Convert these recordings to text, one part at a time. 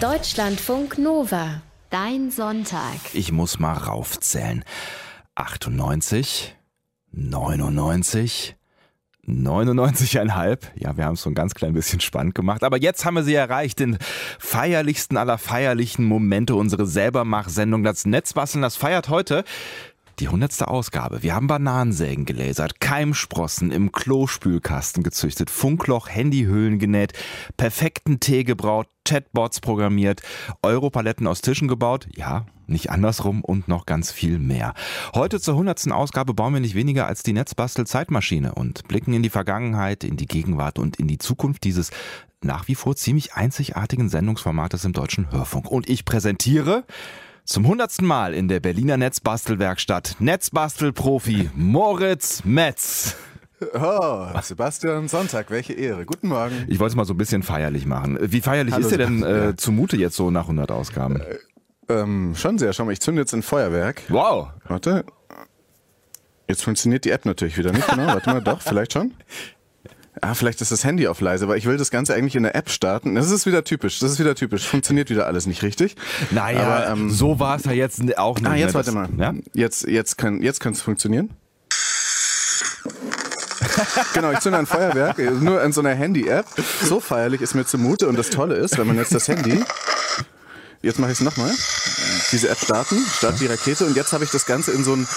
Deutschlandfunk Nova. Dein Sonntag. Ich muss mal raufzählen. 98, 99, 99,5. Ja, wir haben es so ein ganz klein bisschen spannend gemacht. Aber jetzt haben wir sie erreicht, den feierlichsten aller feierlichen Momente, unsere Selbermach-Sendung. Das Netzbasteln, das feiert heute die hundertste Ausgabe. Wir haben Bananensägen gelasert, Keimsprossen im Klospülkasten gezüchtet, Funkloch, Handyhöhlen genäht, perfekten Tee gebraut, Chatbots programmiert, Europaletten aus Tischen gebaut, ja, nicht andersrum und noch ganz viel mehr. Heute zur hundertsten Ausgabe bauen wir nicht weniger als die Netzbastel-Zeitmaschine und blicken in die Vergangenheit, in die Gegenwart und in die Zukunft dieses nach wie vor ziemlich einzigartigen Sendungsformates im deutschen Hörfunk. Und ich präsentiere zum hundertsten Mal in der Berliner Netzbastelwerkstatt Netzbastelprofi Moritz Metz. Oh, Sebastian Sonntag, welche Ehre. Guten Morgen. Ich wollte es mal so ein bisschen feierlich machen. Wie feierlich Hallo, ist dir denn äh, zumute jetzt so nach 100 Ausgaben? Äh, ähm, schon sehr. Schau mal, ich zünde jetzt ein Feuerwerk. Wow. Warte. Jetzt funktioniert die App natürlich wieder nicht, genau. Warte mal, doch, vielleicht schon. Ah, vielleicht ist das Handy auf leise, aber ich will das Ganze eigentlich in der App starten. Das ist wieder typisch. Das ist wieder typisch. Funktioniert wieder alles nicht richtig. Naja, aber, ähm, so war es ja jetzt auch nicht. Ah, jetzt warte mal. Ja? Jetzt, jetzt kann, jetzt es funktionieren. genau, ich zünde ein Feuerwerk, nur in so einer Handy-App. So feierlich ist mir zumute und das Tolle ist, wenn man jetzt das Handy Jetzt mache ich es nochmal. Diese App starten, start die Rakete und jetzt habe ich das Ganze in so einen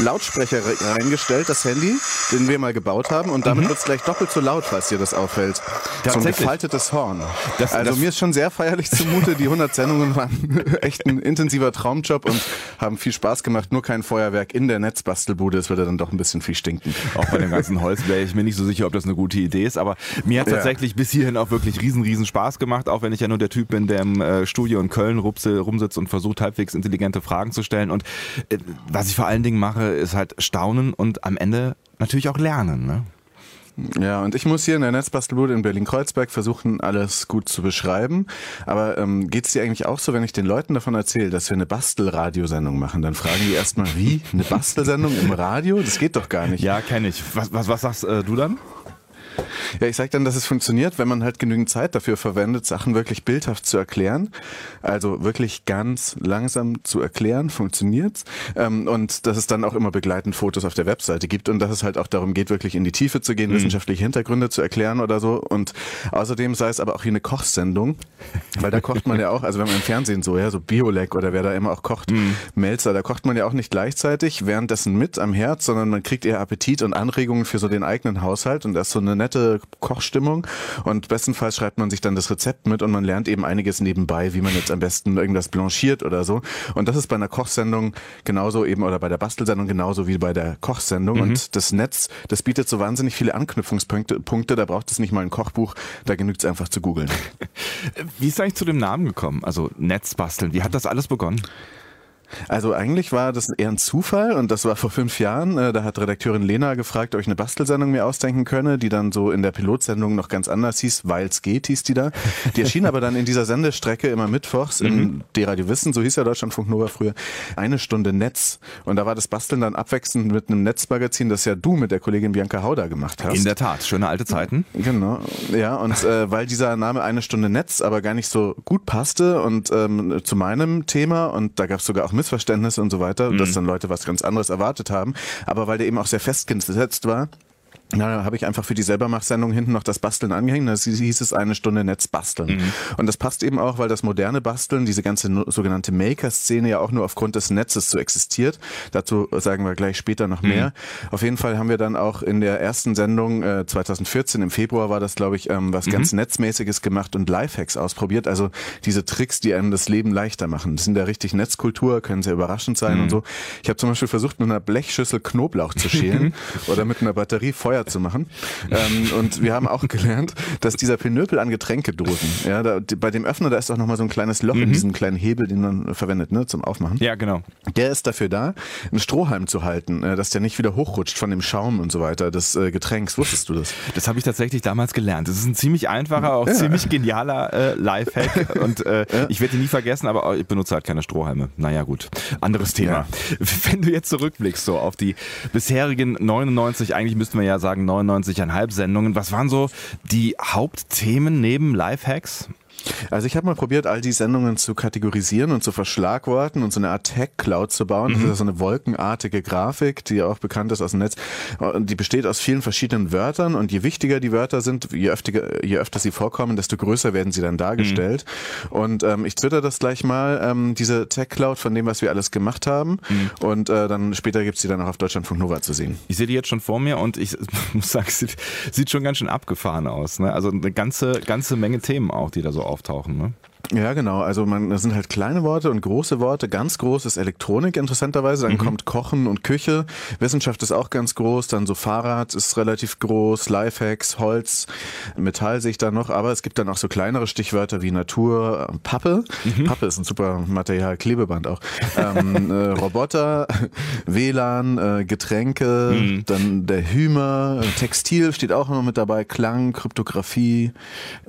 Lautsprecher reingestellt, das Handy, den wir mal gebaut haben und damit mhm. wird es gleich doppelt so laut, falls dir das auffällt. So ein gefaltetes Horn. Das, also das mir ist schon sehr feierlich zumute, die 100 Sendungen waren echt ein intensiver Traumjob und haben viel Spaß gemacht, nur kein Feuerwerk in der Netzbastelbude, es würde dann doch ein bisschen viel stinken. Auch bei dem ganzen Holz wäre ich mir nicht so sicher, ob das eine gute Idee ist, aber mir hat tatsächlich ja. bis hierhin auch wirklich riesen, riesen Spaß gemacht, auch wenn ich ja nur der Typ bin, der im äh, Studio in Köln rumsitzt und versucht halbwegs intelligente Fragen zu stellen. Und äh, was ich vor allen Dingen mache, ist halt staunen und am Ende natürlich auch lernen. Ne? Ja, und ich muss hier in der Netzbastelbude in Berlin-Kreuzberg versuchen, alles gut zu beschreiben. Aber ähm, geht es dir eigentlich auch so, wenn ich den Leuten davon erzähle, dass wir eine Bastelradiosendung machen, dann fragen die erstmal, wie? Eine Bastelsendung im Radio? Das geht doch gar nicht. Ja, kenne ich. Was, was, was sagst äh, du dann? Ja, ich sage dann, dass es funktioniert, wenn man halt genügend Zeit dafür verwendet, Sachen wirklich bildhaft zu erklären. Also wirklich ganz langsam zu erklären, funktioniert's. Ähm, und dass es dann auch immer begleitend Fotos auf der Webseite gibt und dass es halt auch darum geht, wirklich in die Tiefe zu gehen, mhm. wissenschaftliche Hintergründe zu erklären oder so. Und außerdem sei es aber auch wie eine Kochsendung, weil da kocht man ja auch, also wenn man im Fernsehen so, ja, so Biolek oder wer da immer auch kocht, mhm. Melzer, da kocht man ja auch nicht gleichzeitig währenddessen mit am Herz, sondern man kriegt eher Appetit und Anregungen für so den eigenen Haushalt und das ist so eine nette Kochstimmung und bestenfalls schreibt man sich dann das Rezept mit und man lernt eben einiges nebenbei, wie man jetzt am besten irgendwas blanchiert oder so. Und das ist bei einer Kochsendung genauso eben oder bei der Bastelsendung genauso wie bei der Kochsendung. Mhm. Und das Netz, das bietet so wahnsinnig viele Anknüpfungspunkte. Punkte, da braucht es nicht mal ein Kochbuch, da genügt es einfach zu googeln. Wie ist eigentlich zu dem Namen gekommen? Also Netzbasteln, wie hat das alles begonnen? Also eigentlich war das eher ein Zufall und das war vor fünf Jahren. Äh, da hat Redakteurin Lena gefragt, ob ich eine Bastelsendung mir ausdenken könne, die dann so in der Pilotsendung noch ganz anders hieß, weil's geht, hieß die da. Die erschien aber dann in dieser Sendestrecke immer mittwochs mhm. in D-Radio Wissen, so hieß ja Deutschlandfunk Nova früher, eine Stunde Netz. Und da war das Basteln dann abwechselnd mit einem Netzmagazin, das ja du mit der Kollegin Bianca Hauder gemacht hast. In der Tat, schöne alte Zeiten. Genau, ja. Und äh, weil dieser Name eine Stunde Netz aber gar nicht so gut passte und ähm, zu meinem Thema und da gab es sogar auch Missverständnisse und so weiter, mhm. dass dann Leute was ganz anderes erwartet haben. Aber weil der eben auch sehr festgesetzt war, ja, da habe ich einfach für die Selbermachsendung hinten noch das Basteln angehängt. Da hieß es eine Stunde Netz basteln. Mhm. Und das passt eben auch, weil das moderne Basteln, diese ganze sogenannte Maker-Szene ja auch nur aufgrund des Netzes so existiert. Dazu sagen wir gleich später noch mehr. Mhm. Auf jeden Fall haben wir dann auch in der ersten Sendung äh, 2014 im Februar war das, glaube ich, ähm, was mhm. ganz Netzmäßiges gemacht und Lifehacks ausprobiert. Also diese Tricks, die einem das Leben leichter machen. Das sind ja richtig Netzkultur, können sehr überraschend sein und mhm. so. Ich habe zum Beispiel versucht, mit einer Blechschüssel Knoblauch zu schälen oder mit einer Batterie Feuer Feuer zu machen. ähm, und wir haben auch gelernt, dass dieser Pinöpel an Getränkedosen, ja, da, bei dem Öffner, da ist auch nochmal so ein kleines Loch mhm. in diesem kleinen Hebel, den man verwendet, ne, zum Aufmachen. Ja, genau. Der ist dafür da, einen Strohhalm zu halten, äh, dass der nicht wieder hochrutscht von dem Schaum und so weiter des äh, Getränks. Wusstest du das? Das habe ich tatsächlich damals gelernt. Das ist ein ziemlich einfacher, auch ja. ziemlich genialer äh, Lifehack und äh, ja. ich werde ihn nie vergessen, aber ich benutze halt keine Strohhalme. Naja, gut. Anderes Thema. Ja. Wenn du jetzt zurückblickst so auf die bisherigen 99, eigentlich müssten wir ja sagen, sagen 99,5 Sendungen. Was waren so die Hauptthemen neben Lifehacks? Also ich habe mal probiert, all die Sendungen zu kategorisieren und zu verschlagworten und so eine Art Tag-Cloud zu bauen. Mhm. Das ist so eine wolkenartige Grafik, die auch bekannt ist aus dem Netz. Die besteht aus vielen verschiedenen Wörtern und je wichtiger die Wörter sind, je öfter, je öfter sie vorkommen, desto größer werden sie dann dargestellt. Mhm. Und ähm, ich twitter das gleich mal, ähm, diese Tech-Cloud von dem, was wir alles gemacht haben. Mhm. Und äh, dann später gibt's die dann auch auf Deutschlandfunk Nova zu sehen. Ich sehe die jetzt schon vor mir und ich muss sagen, sieht, sieht schon ganz schön abgefahren aus. Ne? Also eine ganze, ganze Menge Themen auch, die da so auftauchen. Ne? Ja, genau. Also man, das sind halt kleine Worte und große Worte. Ganz groß ist Elektronik interessanterweise. Dann mhm. kommt Kochen und Küche. Wissenschaft ist auch ganz groß. Dann so Fahrrad ist relativ groß. Lifehacks, Holz, Metall sehe ich da noch. Aber es gibt dann auch so kleinere Stichwörter wie Natur, Pappe. Mhm. Pappe ist ein super Material, Klebeband auch. ähm, äh, Roboter, WLAN, äh, Getränke, mhm. dann der Hümer, Textil steht auch noch mit dabei. Klang, Kryptographie.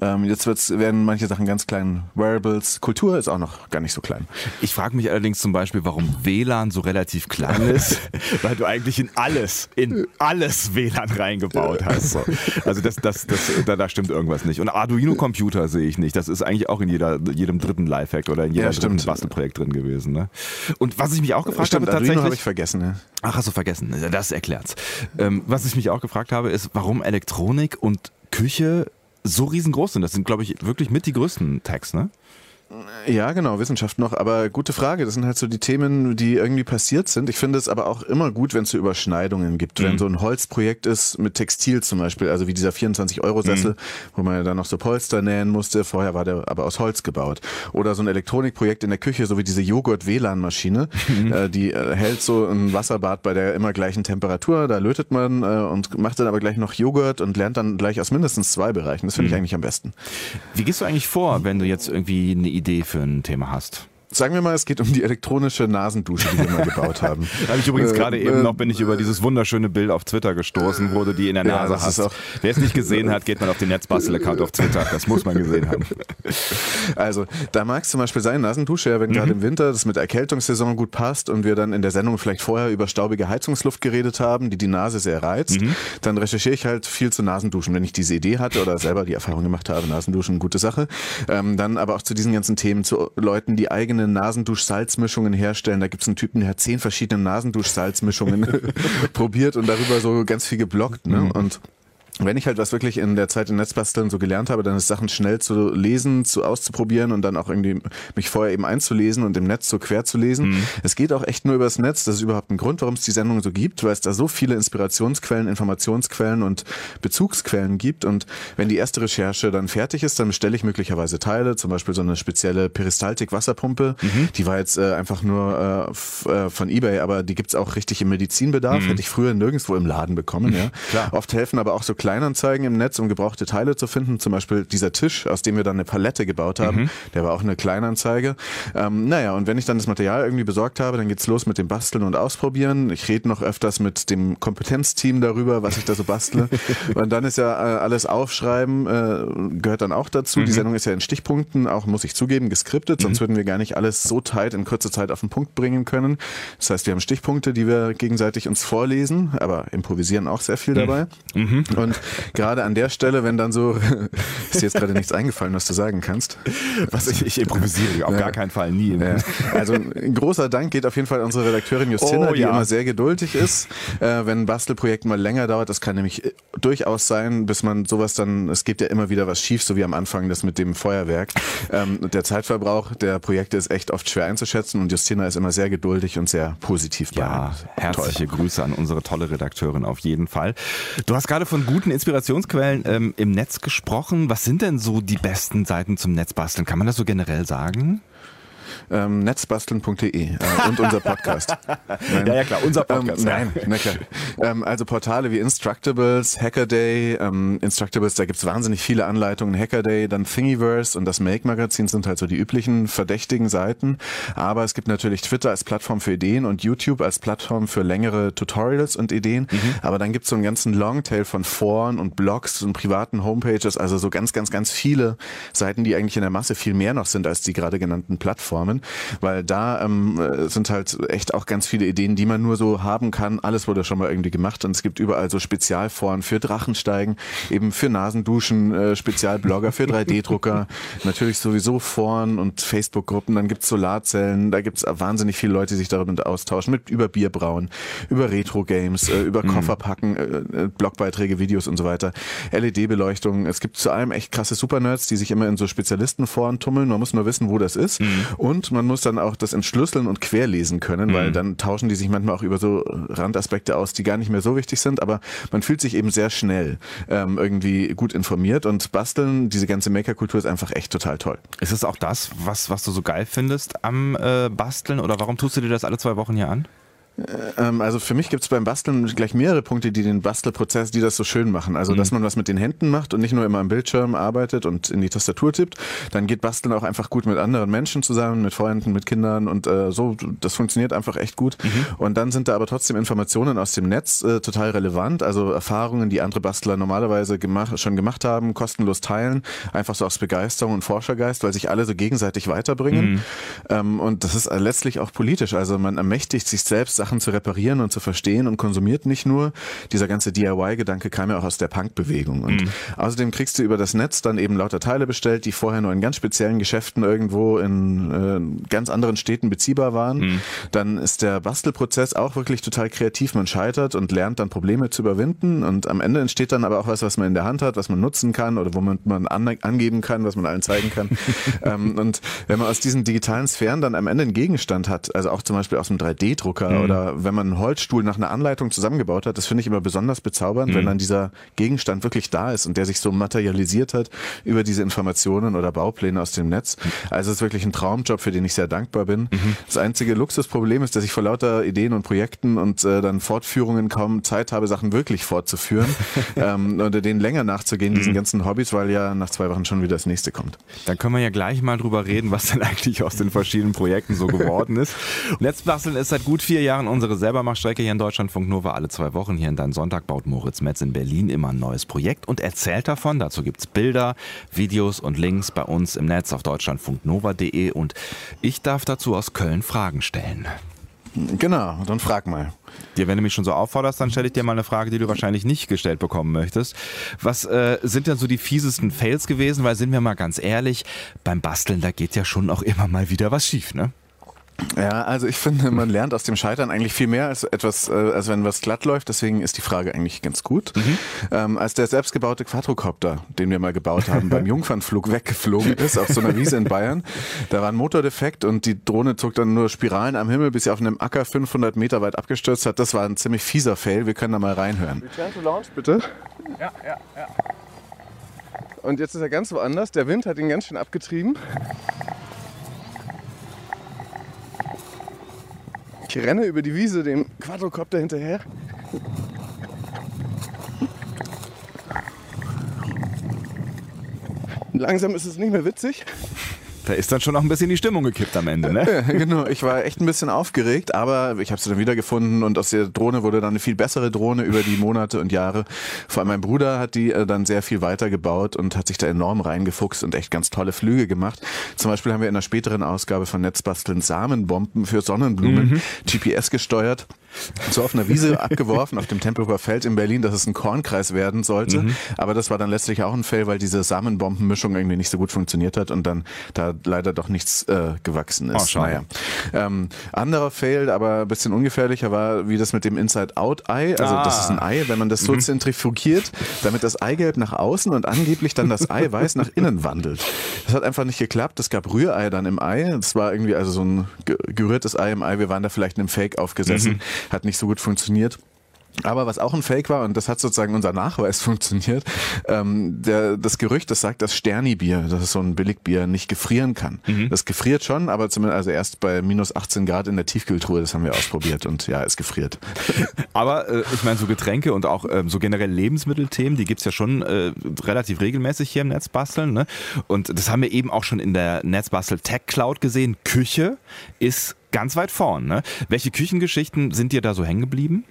Ähm, jetzt wird's, werden manche Sachen ganz klein Wearables, Kultur ist auch noch gar nicht so klein. Ich frage mich allerdings zum Beispiel, warum WLAN so relativ klein ist, weil du eigentlich in alles, in alles WLAN reingebaut hast. So. Also das, das, das, da, da stimmt irgendwas nicht. Und Arduino-Computer sehe ich nicht. Das ist eigentlich auch in jeder, jedem dritten Lifehack oder in jedem ja, dritten Bastelprojekt drin gewesen. Ne? Und was ich mich auch gefragt stimmt, habe, tatsächlich. habe ich vergessen. Ja. Ach, hast du vergessen? Das erklärt's. Ähm, was ich mich auch gefragt habe, ist, warum Elektronik und Küche so riesengroß sind. Das sind, glaube ich, wirklich mit die größten Tags, ne? Ja, genau, Wissenschaft noch. Aber gute Frage. Das sind halt so die Themen, die irgendwie passiert sind. Ich finde es aber auch immer gut, wenn es so Überschneidungen gibt. Mhm. Wenn so ein Holzprojekt ist mit Textil zum Beispiel, also wie dieser 24-Euro-Sessel, mhm. wo man ja dann noch so Polster nähen musste. Vorher war der aber aus Holz gebaut. Oder so ein Elektronikprojekt in der Küche, so wie diese Joghurt-WLAN-Maschine. Mhm. Äh, die äh, hält so ein Wasserbad bei der immer gleichen Temperatur. Da lötet man äh, und macht dann aber gleich noch Joghurt und lernt dann gleich aus mindestens zwei Bereichen. Das finde ich mhm. eigentlich am besten. Wie gehst du eigentlich vor, wenn du jetzt irgendwie eine Idee für ein Thema hast? Sagen wir mal, es geht um die elektronische Nasendusche, die wir mal gebaut haben. da habe ich übrigens äh, gerade äh, eben noch, bin ich über dieses wunderschöne Bild auf Twitter gestoßen, wo du die in der Nase ja, hast. Wer es nicht gesehen hat, geht mal auf den Netzbastel-Account auf Twitter. Das muss man gesehen haben. Also, da mag es zum Beispiel sein, Nasendusche, ja, wenn mhm. gerade im Winter das mit Erkältungssaison gut passt und wir dann in der Sendung vielleicht vorher über staubige Heizungsluft geredet haben, die die Nase sehr reizt, mhm. dann recherchiere ich halt viel zu Nasenduschen. Wenn ich diese Idee hatte oder selber die Erfahrung gemacht habe, Nasenduschen, gute Sache. Ähm, dann aber auch zu diesen ganzen Themen, zu Leuten, die eigene eigene Nasendusch-Salzmischungen herstellen. Da gibt es einen Typen, der hat zehn verschiedene Nasendusch-Salzmischungen probiert und darüber so ganz viel geblockt. Ne? Mhm. Und wenn ich halt was wirklich in der Zeit in Netzbasteln so gelernt habe, dann ist Sachen schnell zu lesen, zu auszuprobieren und dann auch irgendwie mich vorher eben einzulesen und im Netz so quer zu lesen. Mhm. Es geht auch echt nur übers Netz. Das ist überhaupt ein Grund, warum es die Sendung so gibt, weil es da so viele Inspirationsquellen, Informationsquellen und Bezugsquellen gibt. Und wenn die erste Recherche dann fertig ist, dann bestelle ich möglicherweise Teile, zum Beispiel so eine spezielle Peristaltik-Wasserpumpe. Mhm. Die war jetzt äh, einfach nur äh, äh, von Ebay, aber die gibt's auch richtig im Medizinbedarf. Mhm. Hätte ich früher nirgendwo im Laden bekommen. Ja. Klar. Oft helfen aber auch so kleine Kleinanzeigen im Netz, um gebrauchte Teile zu finden. Zum Beispiel dieser Tisch, aus dem wir dann eine Palette gebaut haben, mhm. der war auch eine Kleinanzeige. Ähm, naja, und wenn ich dann das Material irgendwie besorgt habe, dann geht's los mit dem Basteln und Ausprobieren. Ich rede noch öfters mit dem Kompetenzteam darüber, was ich da so bastle. und dann ist ja äh, alles Aufschreiben, äh, gehört dann auch dazu. Mhm. Die Sendung ist ja in Stichpunkten, auch muss ich zugeben, geskriptet, sonst mhm. würden wir gar nicht alles so tight in kurzer Zeit auf den Punkt bringen können. Das heißt, wir haben Stichpunkte, die wir gegenseitig uns vorlesen, aber improvisieren auch sehr viel mhm. dabei. Mhm. Und gerade an der Stelle, wenn dann so, ist dir jetzt gerade nichts eingefallen, was du sagen kannst? Was ich, ich improvisiere, auf ja. gar keinen Fall nie. Ja. Also ein großer Dank geht auf jeden Fall an unsere Redakteurin Justina, oh, die ja. immer sehr geduldig ist. Äh, wenn ein Bastelprojekt mal länger dauert, das kann nämlich äh, durchaus sein, bis man sowas dann, es geht ja immer wieder was schief, so wie am Anfang das mit dem Feuerwerk. Ähm, der Zeitverbrauch der Projekte ist echt oft schwer einzuschätzen und Justina ist immer sehr geduldig und sehr positiv. Ja, herzliche Toll. Grüße an unsere tolle Redakteurin auf jeden Fall. Du hast gerade von guten guten Inspirationsquellen ähm, im Netz gesprochen. Was sind denn so die besten Seiten zum Netzbasteln? Kann man das so generell sagen? Ähm, netzbasteln.de äh, und unser Podcast. Nein. Ja, ja, klar, unser ähm, Podcast. Ähm, nein, na klar. Ähm, also Portale wie Instructables, Hackaday, ähm, Instructables, da gibt's wahnsinnig viele Anleitungen. Hackaday, dann Thingiverse und das Make-Magazin sind halt so die üblichen verdächtigen Seiten. Aber es gibt natürlich Twitter als Plattform für Ideen und YouTube als Plattform für längere Tutorials und Ideen. Mhm. Aber dann gibt's so einen ganzen Longtail von Foren und Blogs und privaten Homepages, also so ganz, ganz, ganz viele Seiten, die eigentlich in der Masse viel mehr noch sind als die gerade genannten Plattformen. Kommen, weil da ähm, sind halt echt auch ganz viele Ideen, die man nur so haben kann. Alles wurde schon mal irgendwie gemacht und es gibt überall so Spezialforen für Drachensteigen, eben für Nasenduschen, äh, Spezialblogger, für 3D-Drucker, natürlich sowieso Foren und Facebook-Gruppen, dann gibt's Solarzellen, da gibt's wahnsinnig viele Leute, die sich darüber austauschen, mit über Bierbrauen, über Retro-Games, äh, über mhm. Kofferpacken, äh, äh, Blogbeiträge, Videos und so weiter, LED-Beleuchtung. Es gibt zu allem echt krasse Supernerds, die sich immer in so Spezialistenforen tummeln. Man muss nur wissen, wo das ist. Mhm. Und man muss dann auch das entschlüsseln und querlesen können, mhm. weil dann tauschen die sich manchmal auch über so Randaspekte aus, die gar nicht mehr so wichtig sind, aber man fühlt sich eben sehr schnell ähm, irgendwie gut informiert und basteln, diese ganze Maker-Kultur ist einfach echt total toll. Ist es auch das, was, was du so geil findest am äh, Basteln oder warum tust du dir das alle zwei Wochen hier an? Ähm, also für mich gibt es beim Basteln gleich mehrere Punkte, die den Bastelprozess, die das so schön machen. Also, mhm. dass man was mit den Händen macht und nicht nur immer am Bildschirm arbeitet und in die Tastatur tippt. Dann geht Basteln auch einfach gut mit anderen Menschen zusammen, mit Freunden, mit Kindern und äh, so. Das funktioniert einfach echt gut. Mhm. Und dann sind da aber trotzdem Informationen aus dem Netz äh, total relevant. Also Erfahrungen, die andere Bastler normalerweise gemacht, schon gemacht haben, kostenlos teilen. Einfach so aus Begeisterung und Forschergeist, weil sich alle so gegenseitig weiterbringen. Mhm. Ähm, und das ist letztlich auch politisch. Also man ermächtigt sich selbst, Sachen Sachen zu reparieren und zu verstehen und konsumiert nicht nur. Dieser ganze DIY-Gedanke kam ja auch aus der Punk-Bewegung. Und mhm. außerdem kriegst du über das Netz dann eben lauter Teile bestellt, die vorher nur in ganz speziellen Geschäften irgendwo in äh, ganz anderen Städten beziehbar waren. Mhm. Dann ist der Bastelprozess auch wirklich total kreativ. Man scheitert und lernt dann Probleme zu überwinden. Und am Ende entsteht dann aber auch was, was man in der Hand hat, was man nutzen kann oder womit man an, angeben kann, was man allen zeigen kann. ähm, und wenn man aus diesen digitalen Sphären dann am Ende einen Gegenstand hat, also auch zum Beispiel aus einem 3D-Drucker mhm. Oder wenn man einen Holzstuhl nach einer Anleitung zusammengebaut hat, das finde ich immer besonders bezaubernd, mhm. wenn dann dieser Gegenstand wirklich da ist und der sich so materialisiert hat über diese Informationen oder Baupläne aus dem Netz. Also es ist wirklich ein Traumjob, für den ich sehr dankbar bin. Mhm. Das einzige Luxusproblem ist, dass ich vor lauter Ideen und Projekten und äh, dann Fortführungen kaum Zeit habe, Sachen wirklich fortzuführen ähm, oder denen länger nachzugehen, diesen mhm. ganzen Hobbys, weil ja nach zwei Wochen schon wieder das nächste kommt. Dann können wir ja gleich mal drüber reden, was denn eigentlich aus den verschiedenen Projekten so geworden ist. Netzbasteln ist seit gut vier Jahren unsere Selbermachstrecke hier in Deutschlandfunk Nova alle zwei Wochen. Hier in Dein Sonntag baut Moritz Metz in Berlin immer ein neues Projekt und erzählt davon. Dazu gibt es Bilder, Videos und Links bei uns im Netz auf deutschlandfunknova.de und ich darf dazu aus Köln Fragen stellen. Genau, dann frag mal. Dir, wenn du mich schon so aufforderst, dann stelle ich dir mal eine Frage, die du wahrscheinlich nicht gestellt bekommen möchtest. Was äh, sind denn so die fiesesten Fails gewesen? Weil sind wir mal ganz ehrlich, beim Basteln, da geht ja schon auch immer mal wieder was schief, ne? Ja, also ich finde, man lernt aus dem Scheitern eigentlich viel mehr als etwas, äh, als wenn was glatt läuft. Deswegen ist die Frage eigentlich ganz gut. Mhm. Ähm, als der selbstgebaute Quadrocopter, den wir mal gebaut haben, beim Jungfernflug weggeflogen ist auf so einer Wiese in Bayern, da war ein Motor defekt und die Drohne zog dann nur Spiralen am Himmel, bis sie auf einem Acker 500 Meter weit abgestürzt hat. Das war ein ziemlich fieser Fail. Wir können da mal reinhören. Return to launch, bitte. Ja, ja, ja. Und jetzt ist er ganz woanders. Der Wind hat ihn ganz schön abgetrieben. Ich renne über die Wiese dem Quadrocopter hinterher. Langsam ist es nicht mehr witzig. Da ist dann schon noch ein bisschen die Stimmung gekippt am Ende, ne? Ja, genau, ich war echt ein bisschen aufgeregt, aber ich habe sie dann wiedergefunden und aus der Drohne wurde dann eine viel bessere Drohne über die Monate und Jahre. Vor allem mein Bruder hat die äh, dann sehr viel weiter gebaut und hat sich da enorm reingefuchst und echt ganz tolle Flüge gemacht. Zum Beispiel haben wir in einer späteren Ausgabe von Netzbasteln Samenbomben für Sonnenblumen mhm. GPS gesteuert so auf einer Wiese abgeworfen, auf dem Tempelhofer Feld in Berlin, dass es ein Kornkreis werden sollte. Mhm. Aber das war dann letztlich auch ein Fail, weil diese Samenbombenmischung irgendwie nicht so gut funktioniert hat und dann da leider doch nichts äh, gewachsen ist. Oh, naja. Ähm, anderer Fail, aber ein bisschen ungefährlicher war, wie das mit dem Inside-Out-Ei. Also ah. das ist ein Ei, wenn man das so mhm. zentrifugiert, damit das Eigelb nach außen und angeblich dann das Eiweiß nach innen wandelt. Das hat einfach nicht geklappt. Es gab Rührei dann im Ei. Das war irgendwie also so ein gerührtes Ei im Ei. Wir waren da vielleicht in einem Fake aufgesessen. Mhm hat nicht so gut funktioniert. Aber was auch ein Fake war, und das hat sozusagen unser Nachweis funktioniert, ähm, der, das Gerücht, das sagt, dass Sterni-Bier, das ist so ein Billigbier, nicht gefrieren kann. Mhm. Das gefriert schon, aber zumindest also erst bei minus 18 Grad in der Tiefkühltruhe, das haben wir ausprobiert und ja, es gefriert. Aber äh, ich meine, so Getränke und auch äh, so generell Lebensmittelthemen, die gibt's ja schon äh, relativ regelmäßig hier im Netzbasteln. Ne? Und das haben wir eben auch schon in der Netzbastel Tech Cloud gesehen. Küche ist ganz weit vorn. Ne? Welche Küchengeschichten sind dir da so hängen geblieben?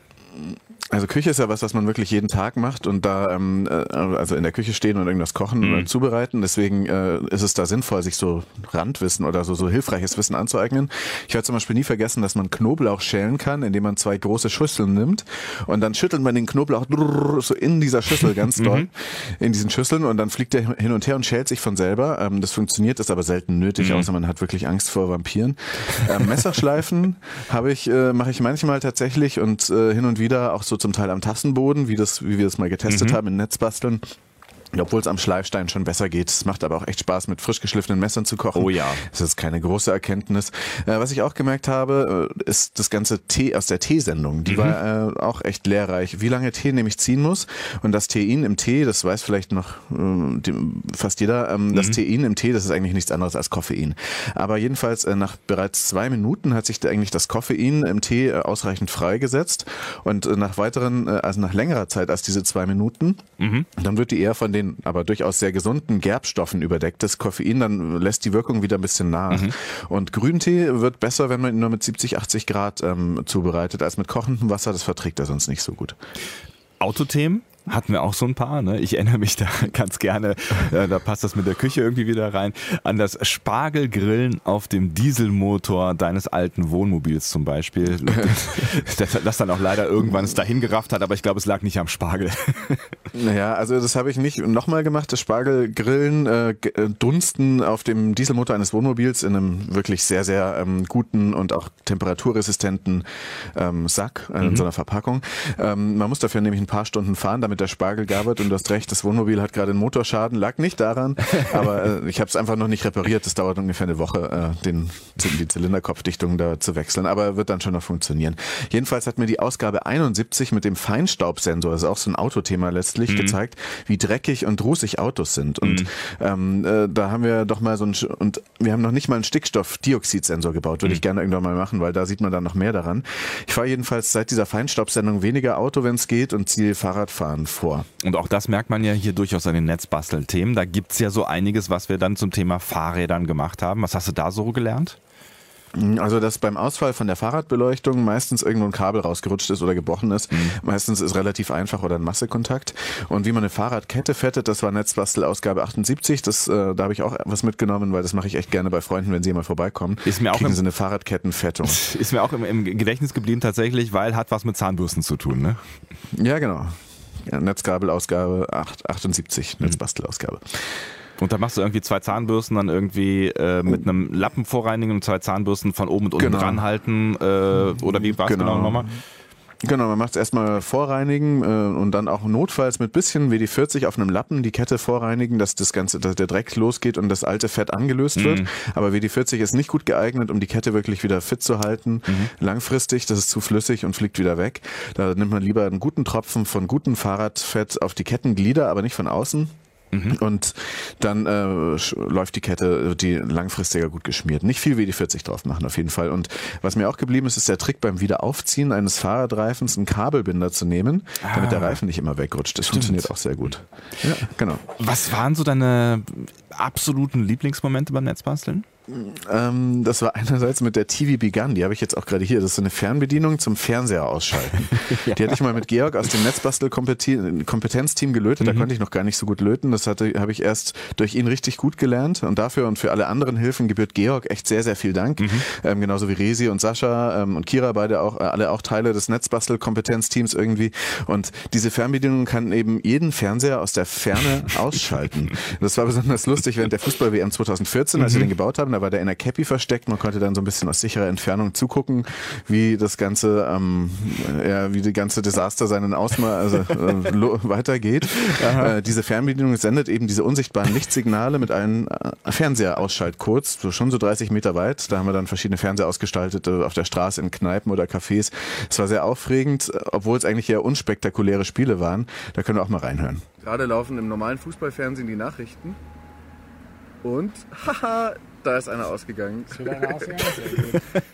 Also Küche ist ja was, was man wirklich jeden Tag macht und da ähm, äh, also in der Küche stehen und irgendwas kochen mhm. oder zubereiten. Deswegen äh, ist es da sinnvoll, sich so Randwissen oder so, so hilfreiches Wissen anzueignen. Ich werde zum Beispiel nie vergessen, dass man Knoblauch schälen kann, indem man zwei große Schüsseln nimmt und dann schüttelt man den Knoblauch so in dieser Schüssel ganz doll, mhm. in diesen Schüsseln und dann fliegt er hin und her und schält sich von selber. Ähm, das funktioniert, ist aber selten nötig, mhm. außer man hat wirklich Angst vor Vampiren. Ähm, Messerschleifen habe ich, äh, mache ich manchmal tatsächlich und äh, hin und wieder auch so zum Teil am Tassenboden, wie, das, wie wir das mal getestet mhm. haben in Netzbasteln. Obwohl es am Schleifstein schon besser geht. Es macht aber auch echt Spaß, mit frisch geschliffenen Messern zu kochen. Oh ja. Das ist keine große Erkenntnis. Äh, was ich auch gemerkt habe, äh, ist das ganze Tee aus der Teesendung. Die mhm. war äh, auch echt lehrreich. Wie lange Tee nämlich ziehen muss. Und das Tein im Tee, das weiß vielleicht noch äh, die, fast jeder, ähm, mhm. das Tein im Tee, das ist eigentlich nichts anderes als Koffein. Aber jedenfalls äh, nach bereits zwei Minuten hat sich da eigentlich das Koffein im Tee äh, ausreichend freigesetzt. Und nach weiteren, also nach längerer Zeit als diese zwei Minuten, mhm. dann wird die eher von den den aber durchaus sehr gesunden Gerbstoffen überdecktes Koffein, dann lässt die Wirkung wieder ein bisschen nach. Mhm. Und Grüntee wird besser, wenn man ihn nur mit 70, 80 Grad ähm, zubereitet, als mit kochendem Wasser. Das verträgt er sonst nicht so gut. Autothemen? Hatten wir auch so ein paar. Ne? Ich erinnere mich da ganz gerne, äh, da passt das mit der Küche irgendwie wieder rein, an das Spargelgrillen auf dem Dieselmotor deines alten Wohnmobils zum Beispiel. das dann auch leider irgendwann es dahin gerafft hat, aber ich glaube, es lag nicht am Spargel. naja, also das habe ich nicht nochmal gemacht, das Spargelgrillen, äh, äh, Dunsten auf dem Dieselmotor eines Wohnmobils in einem wirklich sehr, sehr ähm, guten und auch temperaturresistenten ähm, Sack, äh, in mhm. so einer Verpackung. Ähm, man muss dafür nämlich ein paar Stunden fahren, damit der Spargel gabert und du hast recht, das Wohnmobil hat gerade einen Motorschaden, lag nicht daran, aber äh, ich habe es einfach noch nicht repariert. Das dauert ungefähr eine Woche, äh, den, die Zylinderkopfdichtung da zu wechseln, aber wird dann schon noch funktionieren. Jedenfalls hat mir die Ausgabe 71 mit dem Feinstaubsensor, das ist auch so ein Autothema letztlich, mhm. gezeigt, wie dreckig und rußig Autos sind. Und mhm. ähm, äh, da haben wir doch mal so ein, und wir haben noch nicht mal einen Stickstoffdioxidsensor gebaut, würde mhm. ich gerne irgendwann mal machen, weil da sieht man dann noch mehr daran. Ich fahre jedenfalls seit dieser Feinstaubsendung weniger Auto, wenn es geht, und ziehe Fahrradfahren vor. Und auch das merkt man ja hier durchaus an den Netzbastelthemen. Da gibt es ja so einiges, was wir dann zum Thema Fahrrädern gemacht haben. Was hast du da so gelernt? Also, dass beim Ausfall von der Fahrradbeleuchtung meistens irgendwo ein Kabel rausgerutscht ist oder gebrochen ist. Mhm. Meistens ist relativ einfach oder ein Massekontakt. Und wie man eine Fahrradkette fettet, das war Netzbastel Ausgabe 78. Das, äh, da habe ich auch was mitgenommen, weil das mache ich echt gerne bei Freunden, wenn sie mal vorbeikommen. Ist mir auch Kriegen im, sie eine Fahrradkettenfettung. Ist mir auch im, im Gedächtnis geblieben tatsächlich, weil hat was mit Zahnbürsten zu tun, ne? Ja, genau. Netzkabelausgabe 8, 78, mhm. Netzbastelausgabe. Und da machst du irgendwie zwei Zahnbürsten dann irgendwie äh, mit einem Lappen vorreinigen und zwei Zahnbürsten von oben und unten genau. dran halten. Äh, oder wie war es genau, genau nochmal? Genau, man macht es erstmal vorreinigen äh, und dann auch notfalls mit bisschen WD-40 auf einem Lappen die Kette vorreinigen, dass das Ganze, dass der Dreck losgeht und das alte Fett angelöst mhm. wird. Aber WD-40 ist nicht gut geeignet, um die Kette wirklich wieder fit zu halten. Mhm. Langfristig, das ist zu flüssig und fliegt wieder weg. Da nimmt man lieber einen guten Tropfen von gutem Fahrradfett auf die Kettenglieder, aber nicht von außen. Mhm. Und dann äh, läuft die Kette, die langfristiger gut geschmiert. Nicht viel wie die 40 drauf machen, auf jeden Fall. Und was mir auch geblieben ist, ist der Trick beim Wiederaufziehen eines Fahrradreifens einen Kabelbinder zu nehmen, ah. damit der Reifen nicht immer wegrutscht. Das Stimmt. funktioniert auch sehr gut. Ja, genau. Was waren so deine absoluten Lieblingsmomente beim Netzbasteln? Ähm, das war einerseits mit der TV Begun, die habe ich jetzt auch gerade hier. Das ist so eine Fernbedienung zum Fernseher ausschalten. ja. Die hatte ich mal mit Georg aus dem Netzbastel-Kompetenzteam gelötet. Mhm. Da konnte ich noch gar nicht so gut löten. Das hatte, habe ich erst durch ihn richtig gut gelernt. Und dafür und für alle anderen Hilfen gebührt Georg echt sehr, sehr viel Dank. Mhm. Ähm, genauso wie Resi und Sascha ähm, und Kira, beide auch, äh, alle auch Teile des Netzbastel-Kompetenzteams irgendwie. Und diese Fernbedienung kann eben jeden Fernseher aus der Ferne ausschalten. Das war besonders lustig während der Fußball-WM 2014, als mhm. wir den gebaut haben da war der in der Cappy versteckt. Man konnte dann so ein bisschen aus sicherer Entfernung zugucken, wie das ganze, ähm, ja, wie die ganze Desaster seinen Ausmaß also, äh, weitergeht. Äh, diese Fernbedienung sendet eben diese unsichtbaren Lichtsignale mit einem äh, Fernseher-Ausschaltcodes, so schon so 30 Meter weit. Da haben wir dann verschiedene Fernseher ausgestaltet äh, auf der Straße in Kneipen oder Cafés. Es war sehr aufregend, obwohl es eigentlich eher unspektakuläre Spiele waren. Da können wir auch mal reinhören. Gerade laufen im normalen Fußballfernsehen die Nachrichten. Und haha, da ist einer ausgegangen. Ist wieder einer ausgegangen?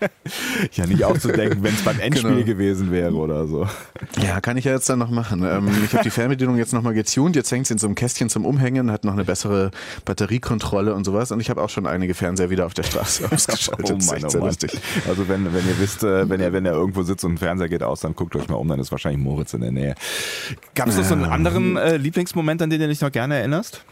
ja, nicht auszudenken, wenn es beim Endspiel genau. gewesen wäre oder so. Ja, kann ich ja jetzt dann noch machen. Ähm, ich habe die Fernbedienung jetzt nochmal getuned. Jetzt hängt es in so einem Kästchen zum Umhängen, hat noch eine bessere Batteriekontrolle und sowas. Und ich habe auch schon einige Fernseher wieder auf der Straße ausgeschaltet. oh Mann, oh Mann. Also wenn, wenn ihr wisst, äh, wenn ihr, wenn ihr irgendwo sitzt und ein Fernseher geht aus, dann guckt euch mal um, dann ist wahrscheinlich Moritz in der Nähe. Gab es noch so einen anderen äh, Lieblingsmoment, an den du dich noch gerne erinnerst?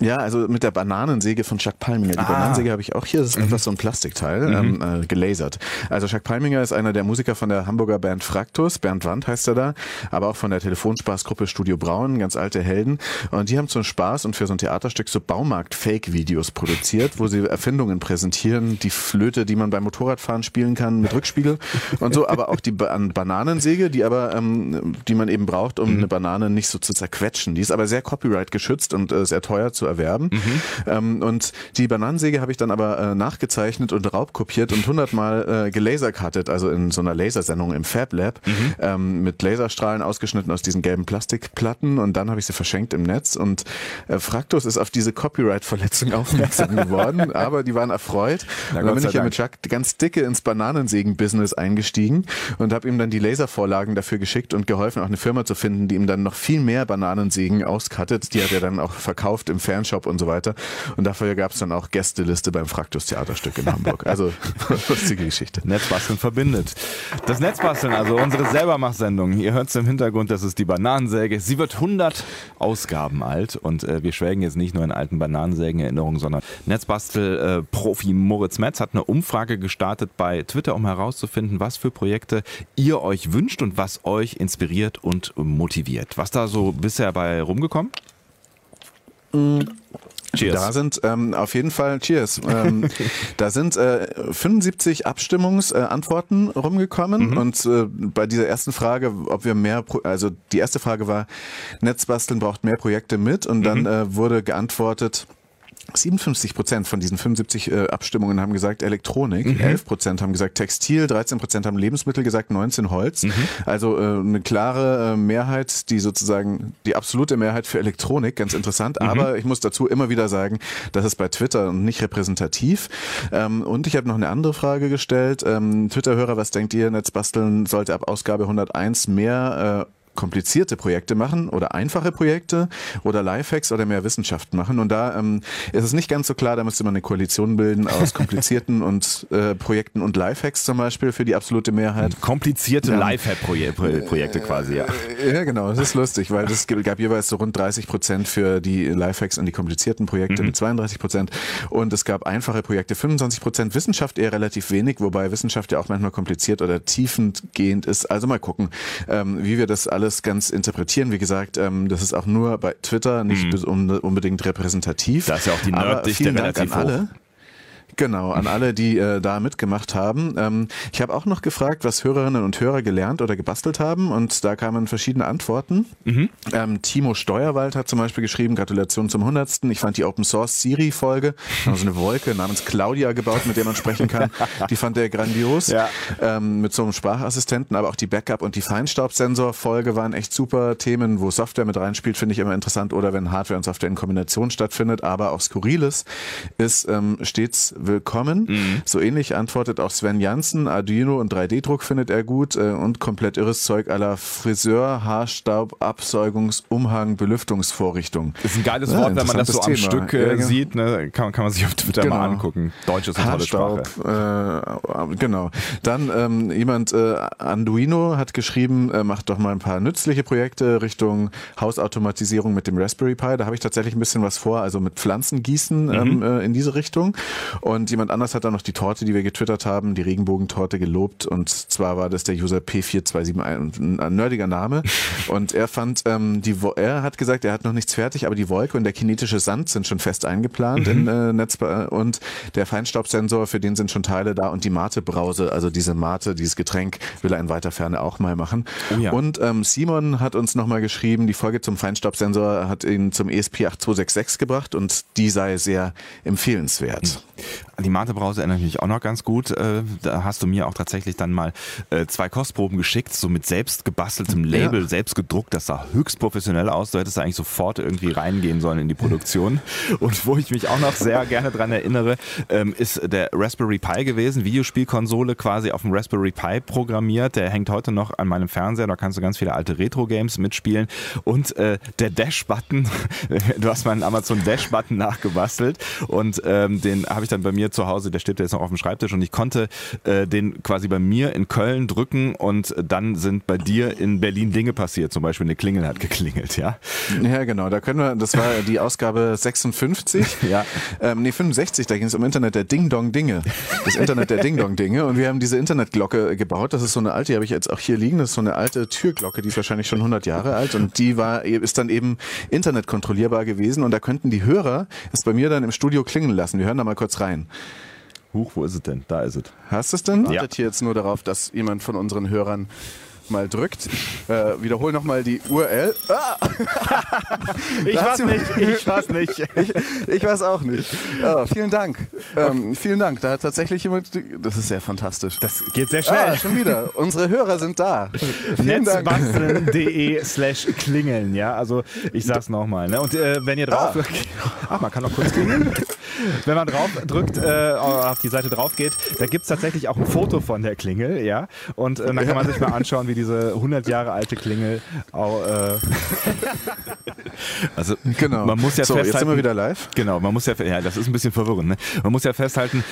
Ja, also mit der Bananensäge von Chuck Palminger. Die ah. Bananensäge habe ich auch hier. Das ist mhm. einfach so ein Plastikteil, mhm. ähm, äh, gelasert. Also Chuck Palminger ist einer der Musiker von der Hamburger Band Fraktus. Bernd Wand heißt er da. Aber auch von der Telefonspaßgruppe Studio Braun, ganz alte Helden. Und die haben zum Spaß und für so ein Theaterstück so Baumarkt-Fake-Videos produziert, wo sie Erfindungen präsentieren. Die Flöte, die man beim Motorradfahren spielen kann mit Rückspiegel und so. Aber auch die ba Bananensäge, die aber, ähm, die man eben braucht, um mhm. eine Banane nicht so zu zerquetschen. Die ist aber sehr copyright geschützt und äh, sehr teuer zu erwerben. Mhm. Ähm, und die Bananensäge habe ich dann aber äh, nachgezeichnet und raubkopiert und hundertmal äh, gelasercuttet, also in so einer Lasersendung im Fab Lab, mhm. ähm, mit Laserstrahlen ausgeschnitten aus diesen gelben Plastikplatten und dann habe ich sie verschenkt im Netz und äh, Fraktus ist auf diese Copyright-Verletzung aufmerksam geworden, aber die waren erfreut. Na, und dann bin ich ja mit Chuck ganz dicke ins Bananensägen-Business eingestiegen und habe ihm dann die Laservorlagen dafür geschickt und geholfen, auch eine Firma zu finden, die ihm dann noch viel mehr Bananensägen auskattet. Die hat er dann auch verkauft im Fernsehen Fanshop und so weiter. Und dafür gab es dann auch Gästeliste beim Fraktus Theaterstück in Hamburg. Also lustige Geschichte. Netzbasteln verbindet. Das Netzbasteln, also unsere Selbermachsendung. Ihr hört es im Hintergrund, das ist die Bananensäge. Sie wird 100 Ausgaben alt und äh, wir schwelgen jetzt nicht nur in alten Bananensägen-Erinnerungen, sondern Netzbastel-Profi Moritz Metz hat eine Umfrage gestartet bei Twitter, um herauszufinden, was für Projekte ihr euch wünscht und was euch inspiriert und motiviert. Was da so bisher bei rumgekommen? Cheers. Da sind ähm, auf jeden Fall, cheers, ähm, da sind äh, 75 Abstimmungsantworten äh, rumgekommen mhm. und äh, bei dieser ersten Frage, ob wir mehr, Pro also die erste Frage war, Netzbasteln braucht mehr Projekte mit und dann mhm. äh, wurde geantwortet, 57 Prozent von diesen 75 äh, Abstimmungen haben gesagt Elektronik, mhm. 11 Prozent haben gesagt Textil, 13 Prozent haben Lebensmittel gesagt, 19 Holz. Mhm. Also äh, eine klare äh, Mehrheit, die sozusagen die absolute Mehrheit für Elektronik, ganz interessant. Mhm. Aber ich muss dazu immer wieder sagen, das ist bei Twitter nicht repräsentativ. Ähm, und ich habe noch eine andere Frage gestellt. Ähm, Twitter-Hörer, was denkt ihr, Netzbasteln sollte ab Ausgabe 101 mehr äh, komplizierte Projekte machen oder einfache Projekte oder Lifehacks oder mehr Wissenschaft machen. Und da ähm, ist es nicht ganz so klar, da müsste man eine Koalition bilden aus komplizierten und äh, Projekten und Lifehacks zum Beispiel für die absolute Mehrheit. Komplizierte ja. Lifehack-Projekte quasi, ja. Äh, ja, genau, das ist lustig, weil es gab jeweils so rund 30 Prozent für die Lifehacks und die komplizierten Projekte mhm. mit 32 Prozent und es gab einfache Projekte 25 Prozent, Wissenschaft eher relativ wenig, wobei Wissenschaft ja auch manchmal kompliziert oder tiefengehend ist. Also mal gucken, ähm, wie wir das alles alles ganz interpretieren. Wie gesagt, ähm, das ist auch nur bei Twitter nicht mhm. unbedingt repräsentativ. Da ist ja auch die Nerddichte relativ an alle. Genau, an alle, die äh, da mitgemacht haben. Ähm, ich habe auch noch gefragt, was Hörerinnen und Hörer gelernt oder gebastelt haben und da kamen verschiedene Antworten. Mhm. Ähm, Timo Steuerwald hat zum Beispiel geschrieben, Gratulation zum 100. Ich fand die Open Source Siri Folge, also eine Wolke namens Claudia gebaut, mit der man sprechen kann. Die fand er grandios. Ja. Ähm, mit so einem Sprachassistenten, aber auch die Backup und die Feinstaubsensor Folge waren echt super Themen, wo Software mit reinspielt, finde ich immer interessant oder wenn Hardware und Software in Kombination stattfindet, aber auch Skurriles ist ähm, stets willkommen. Mhm. So ähnlich antwortet auch Sven Janssen. Arduino und 3D-Druck findet er gut äh, und komplett irres Zeug aller Friseur, Haarstaub, Absäugungs-, Umhang, Belüftungsvorrichtung. Das ist ein geiles ja, Wort, wenn man das so am Thema. Stück äh, ja, genau. sieht. Ne? Kann, kann man sich auf Twitter genau. mal angucken. Deutsch ist eine Haarstaub, tolle Sprache. Äh, genau. Dann ähm, jemand, äh, Arduino hat geschrieben, äh, macht doch mal ein paar nützliche Projekte Richtung Hausautomatisierung mit dem Raspberry Pi. Da habe ich tatsächlich ein bisschen was vor, also mit Pflanzen gießen mhm. ähm, äh, in diese Richtung. Und jemand anders hat dann noch die Torte, die wir getwittert haben, die Regenbogentorte gelobt. Und zwar war das der User P4271, ein nerdiger Name. Und er fand, ähm, die, er hat gesagt, er hat noch nichts fertig, aber die Wolke und der kinetische Sand sind schon fest eingeplant mhm. in äh, Netz und der Feinstaubsensor, für den sind schon Teile da und die Mate-Brause, also diese Mate, dieses Getränk, will er in weiter Ferne auch mal machen. Oh ja. Und ähm, Simon hat uns nochmal geschrieben, die Folge zum Feinstaubsensor hat ihn zum ESP8266 gebracht und die sei sehr empfehlenswert. Mhm. Die Mate-Brause erinnere ich mich auch noch ganz gut. Äh, da hast du mir auch tatsächlich dann mal äh, zwei Kostproben geschickt, so mit selbst gebasteltem Label, ja. selbst gedruckt. Das sah höchst professionell aus. Du hättest eigentlich sofort irgendwie reingehen sollen in die Produktion. Und wo ich mich auch noch sehr gerne dran erinnere, ähm, ist der Raspberry Pi gewesen, Videospielkonsole quasi auf dem Raspberry Pi programmiert. Der hängt heute noch an meinem Fernseher. Da kannst du ganz viele alte Retro-Games mitspielen. Und äh, der Dash-Button, du hast meinen Amazon Dash-Button nachgebastelt und ähm, den habe ich dann bei mir zu Hause, der steht jetzt noch auf dem Schreibtisch und ich konnte äh, den quasi bei mir in Köln drücken und dann sind bei dir in Berlin Dinge passiert. Zum Beispiel eine Klingel hat geklingelt, ja? Ja, genau. Da können wir, das war die Ausgabe 56. ja. Ähm, nee, 65, da ging es um Internet der Ding-Dong-Dinge. Das Internet der Ding-Dong-Dinge. Und wir haben diese Internetglocke gebaut. Das ist so eine alte, die habe ich jetzt auch hier liegen. Das ist so eine alte Türglocke, die ist wahrscheinlich schon 100 Jahre alt. Und die war, ist dann eben internetkontrollierbar gewesen. Und da könnten die Hörer es bei mir dann im Studio klingeln lassen. Wir hören da mal kurz rein. Huch, wo ist es denn? Da ist es. Hast du es denn? Ja. Wartet hier jetzt nur darauf, dass jemand von unseren Hörern mal drückt. Äh, wiederhol nochmal die URL. Ah! ich weiß nicht, ich weiß nicht. ich, ich weiß auch nicht. Oh, vielen Dank. Ähm, vielen Dank. Da hat tatsächlich jemand. Das ist sehr fantastisch. Das geht sehr schnell. Ah, schon wieder. Unsere Hörer sind da. Netzbasteln.de slash klingeln, ja. Also ich sag's nochmal. Ne? Und äh, wenn ihr drauf. Ah. Ach, man kann auch kurz klingeln. Wenn man drauf drückt, äh, auf die Seite drauf geht, da gibt es tatsächlich auch ein Foto von der Klingel, ja. Und äh, dann kann man sich mal anschauen, wie diese 100 Jahre alte Klingel auch, äh Also genau. man muss ja so, festhalten. Jetzt sind wir wieder live. Genau, man muss ja, ja, das ist ein bisschen verwirrend. Ne? Man muss ja festhalten,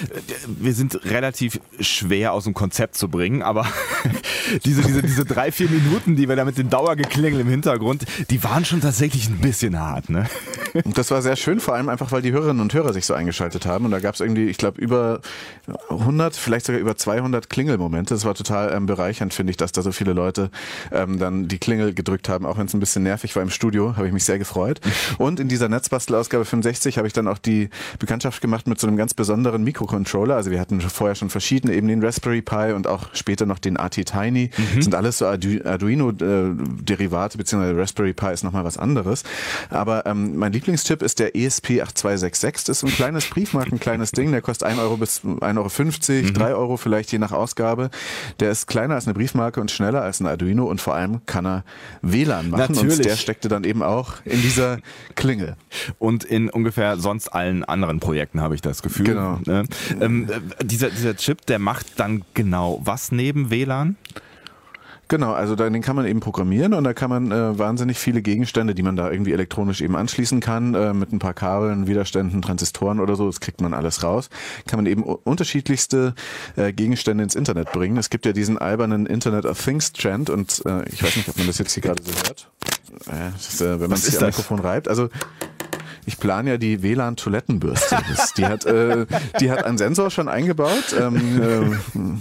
wir sind relativ schwer aus dem Konzept zu bringen, aber diese, diese, diese drei, vier Minuten, die wir da mit dem Dauergeklingel im Hintergrund, die waren schon tatsächlich ein bisschen hart. Ne? Und das war sehr schön, vor allem einfach, weil die Hörerinnen und Hörer sich so eingeschaltet haben. Und da gab es irgendwie, ich glaube, über 100, vielleicht sogar über 200 Klingelmomente. Das war total ähm, bereichernd, finde ich, dass da so viele Leute ähm, dann die Klingel gedrückt haben, auch wenn es ein bisschen nervig war im Studio, habe ich mich sehr gefreut. Und in dieser Netzbastelausgabe 65 habe ich dann auch die Bekanntschaft gemacht mit so einem ganz besonderen Mikrocontroller. Also wir hatten vorher schon verschiedene, eben den Raspberry Pi und auch später noch den AT Tiny. Mhm. sind alles so Arduino-Derivate, beziehungsweise Raspberry Pi ist nochmal was anderes. Aber ähm, mein Lieblingstipp ist der ESP8266. Das ist ein kleines Briefmarken, ein kleines Ding. Der kostet 1 Euro bis 1,50 Euro, mhm. 3 Euro vielleicht je nach Ausgabe. Der ist kleiner als eine Briefmarke und schneller als ein Arduino und vor allem kann er WLAN machen. Natürlich. Und der steckte dann eben auch in dieser Klingel. Und in ungefähr sonst allen anderen Projekten habe ich das Gefühl. Genau. Ne? Ähm, äh, dieser, dieser Chip, der macht dann genau was neben WLAN? Genau, also den kann man eben programmieren und da kann man äh, wahnsinnig viele Gegenstände, die man da irgendwie elektronisch eben anschließen kann, äh, mit ein paar Kabeln, Widerständen, Transistoren oder so, das kriegt man alles raus, kann man eben unterschiedlichste äh, Gegenstände ins Internet bringen. Es gibt ja diesen albernen Internet of Things Trend und äh, ich weiß nicht, ob man das jetzt hier gerade so hört. Äh, ist, äh, wenn man sich am Mikrofon reibt. Also ich plane ja die WLAN-Toilettenbürste. Die hat, äh, die hat einen Sensor schon eingebaut. Ähm,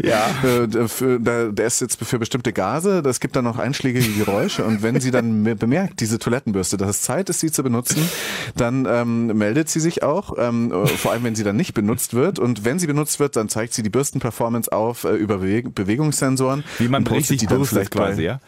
äh, ja. Äh, für, da, der ist jetzt für bestimmte Gase. Das gibt dann noch einschlägige Geräusche. Und wenn sie dann bemerkt, diese Toilettenbürste, dass es Zeit ist, sie zu benutzen, dann ähm, meldet sie sich auch. Ähm, vor allem, wenn sie dann nicht benutzt wird. Und wenn sie benutzt wird, dann zeigt sie die Bürstenperformance auf äh, über Bewegungssensoren. Wie man richtig die dann vielleicht quasi, ja?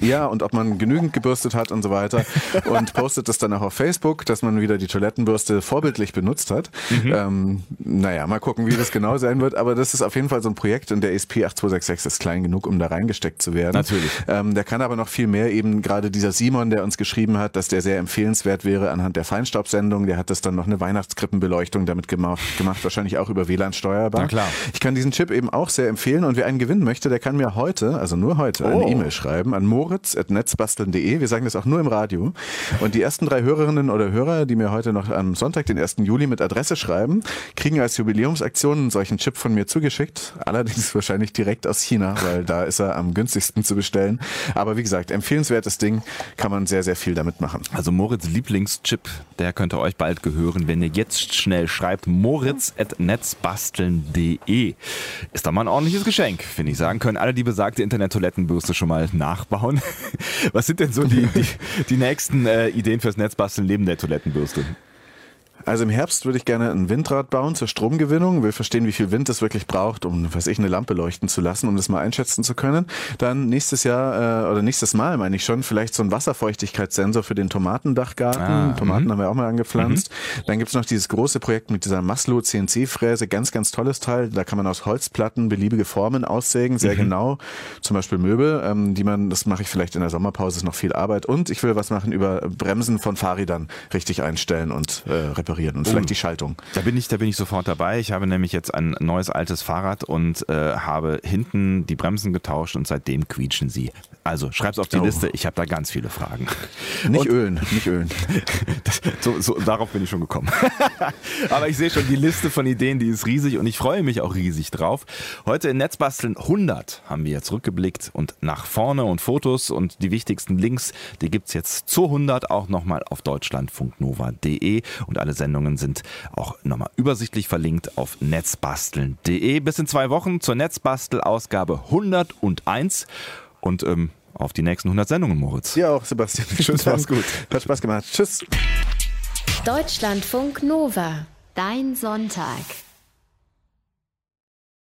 Ja, und ob man genügend gebürstet hat und so weiter. Und postet das dann auch auf Facebook, dass man wieder die Toilettenbürste vorbildlich benutzt hat. Mhm. Ähm, naja, mal gucken, wie das genau sein wird. Aber das ist auf jeden Fall so ein Projekt und der ESP8266 ist klein genug, um da reingesteckt zu werden. Natürlich. Ähm, der kann aber noch viel mehr. Eben gerade dieser Simon, der uns geschrieben hat, dass der sehr empfehlenswert wäre anhand der Feinstaubsendung. Der hat das dann noch eine Weihnachtskrippenbeleuchtung damit gemacht, gemacht wahrscheinlich auch über WLAN steuerbar. Na klar. Ich kann diesen Chip eben auch sehr empfehlen und wer einen gewinnen möchte, der kann mir heute, also nur heute, oh. eine E-Mail schreiben an moritz.netzbasteln.de. Wir sagen das auch nur im Radio. Und die ersten drei Hörerinnen oder Hörer, die mir heute noch am Sonntag, den 1. Juli mit Adresse schreiben, kriegen als Jubiläumsaktion einen solchen Chip von mir zugeschickt. Allerdings wahrscheinlich direkt aus China, weil da ist er am günstigsten zu bestellen. Aber wie gesagt, empfehlenswertes Ding, kann man sehr, sehr viel damit machen. Also Moritz Lieblingschip, der könnte euch bald gehören, wenn ihr jetzt schnell schreibt moritz.netzbasteln.de. Ist doch mal ein ordentliches Geschenk, finde ich sagen. Können alle die besagte Internet-Toilettenbürste schon mal nachbauen bauen. Was sind denn so die, die, die nächsten äh, Ideen fürs Netzbasteln neben der Toilettenbürste? Also im Herbst würde ich gerne ein Windrad bauen zur Stromgewinnung. Will verstehen, wie viel Wind es wirklich braucht, um, weiß ich, eine Lampe leuchten zu lassen, um das mal einschätzen zu können. Dann nächstes Jahr äh, oder nächstes Mal meine ich schon, vielleicht so ein Wasserfeuchtigkeitssensor für den Tomatendachgarten. Ah, Tomaten mhm. haben wir auch mal angepflanzt. Dann gibt's noch dieses große Projekt mit dieser Maslow CNC-Fräse. Ganz, ganz tolles Teil. Da kann man aus Holzplatten beliebige Formen aussägen, sehr genau. Zum Beispiel Möbel, ähm, die man, das mache ich vielleicht in der Sommerpause, ist noch viel Arbeit. Und ich will was machen über Bremsen von Fahrrädern richtig einstellen und äh, reparieren und vielleicht die Schaltung. Da bin ich, da bin ich sofort dabei. Ich habe nämlich jetzt ein neues altes Fahrrad und äh, habe hinten die Bremsen getauscht und seitdem quietschen sie. Also schreib's auf die Oh. Liste. Ich habe da ganz viele Fragen. Nicht Und- ölen, nicht ölen. Das, so, so, darauf bin ich schon gekommen. Aber ich sehe schon, die Liste von Ideen, die ist riesig und ich freue mich auch riesig drauf. Heute in Netzbasteln 100 haben wir jetzt rückgeblickt und nach vorne und Fotos und die wichtigsten Links, die gibt's jetzt zu 100 auch nochmal auf deutschlandfunknova.de und alle Sendungen sind auch nochmal übersichtlich verlinkt auf netzbasteln.de. Bis in zwei Wochen zur Netzbastel-Ausgabe 101 und ähm, auf die nächsten 100 Sendungen, Moritz. Dir auch, Sebastian. Tschüss, mach's gut. Hat Spaß gemacht. Tschüss. Deutschlandfunk Nova. Dein Sonntag.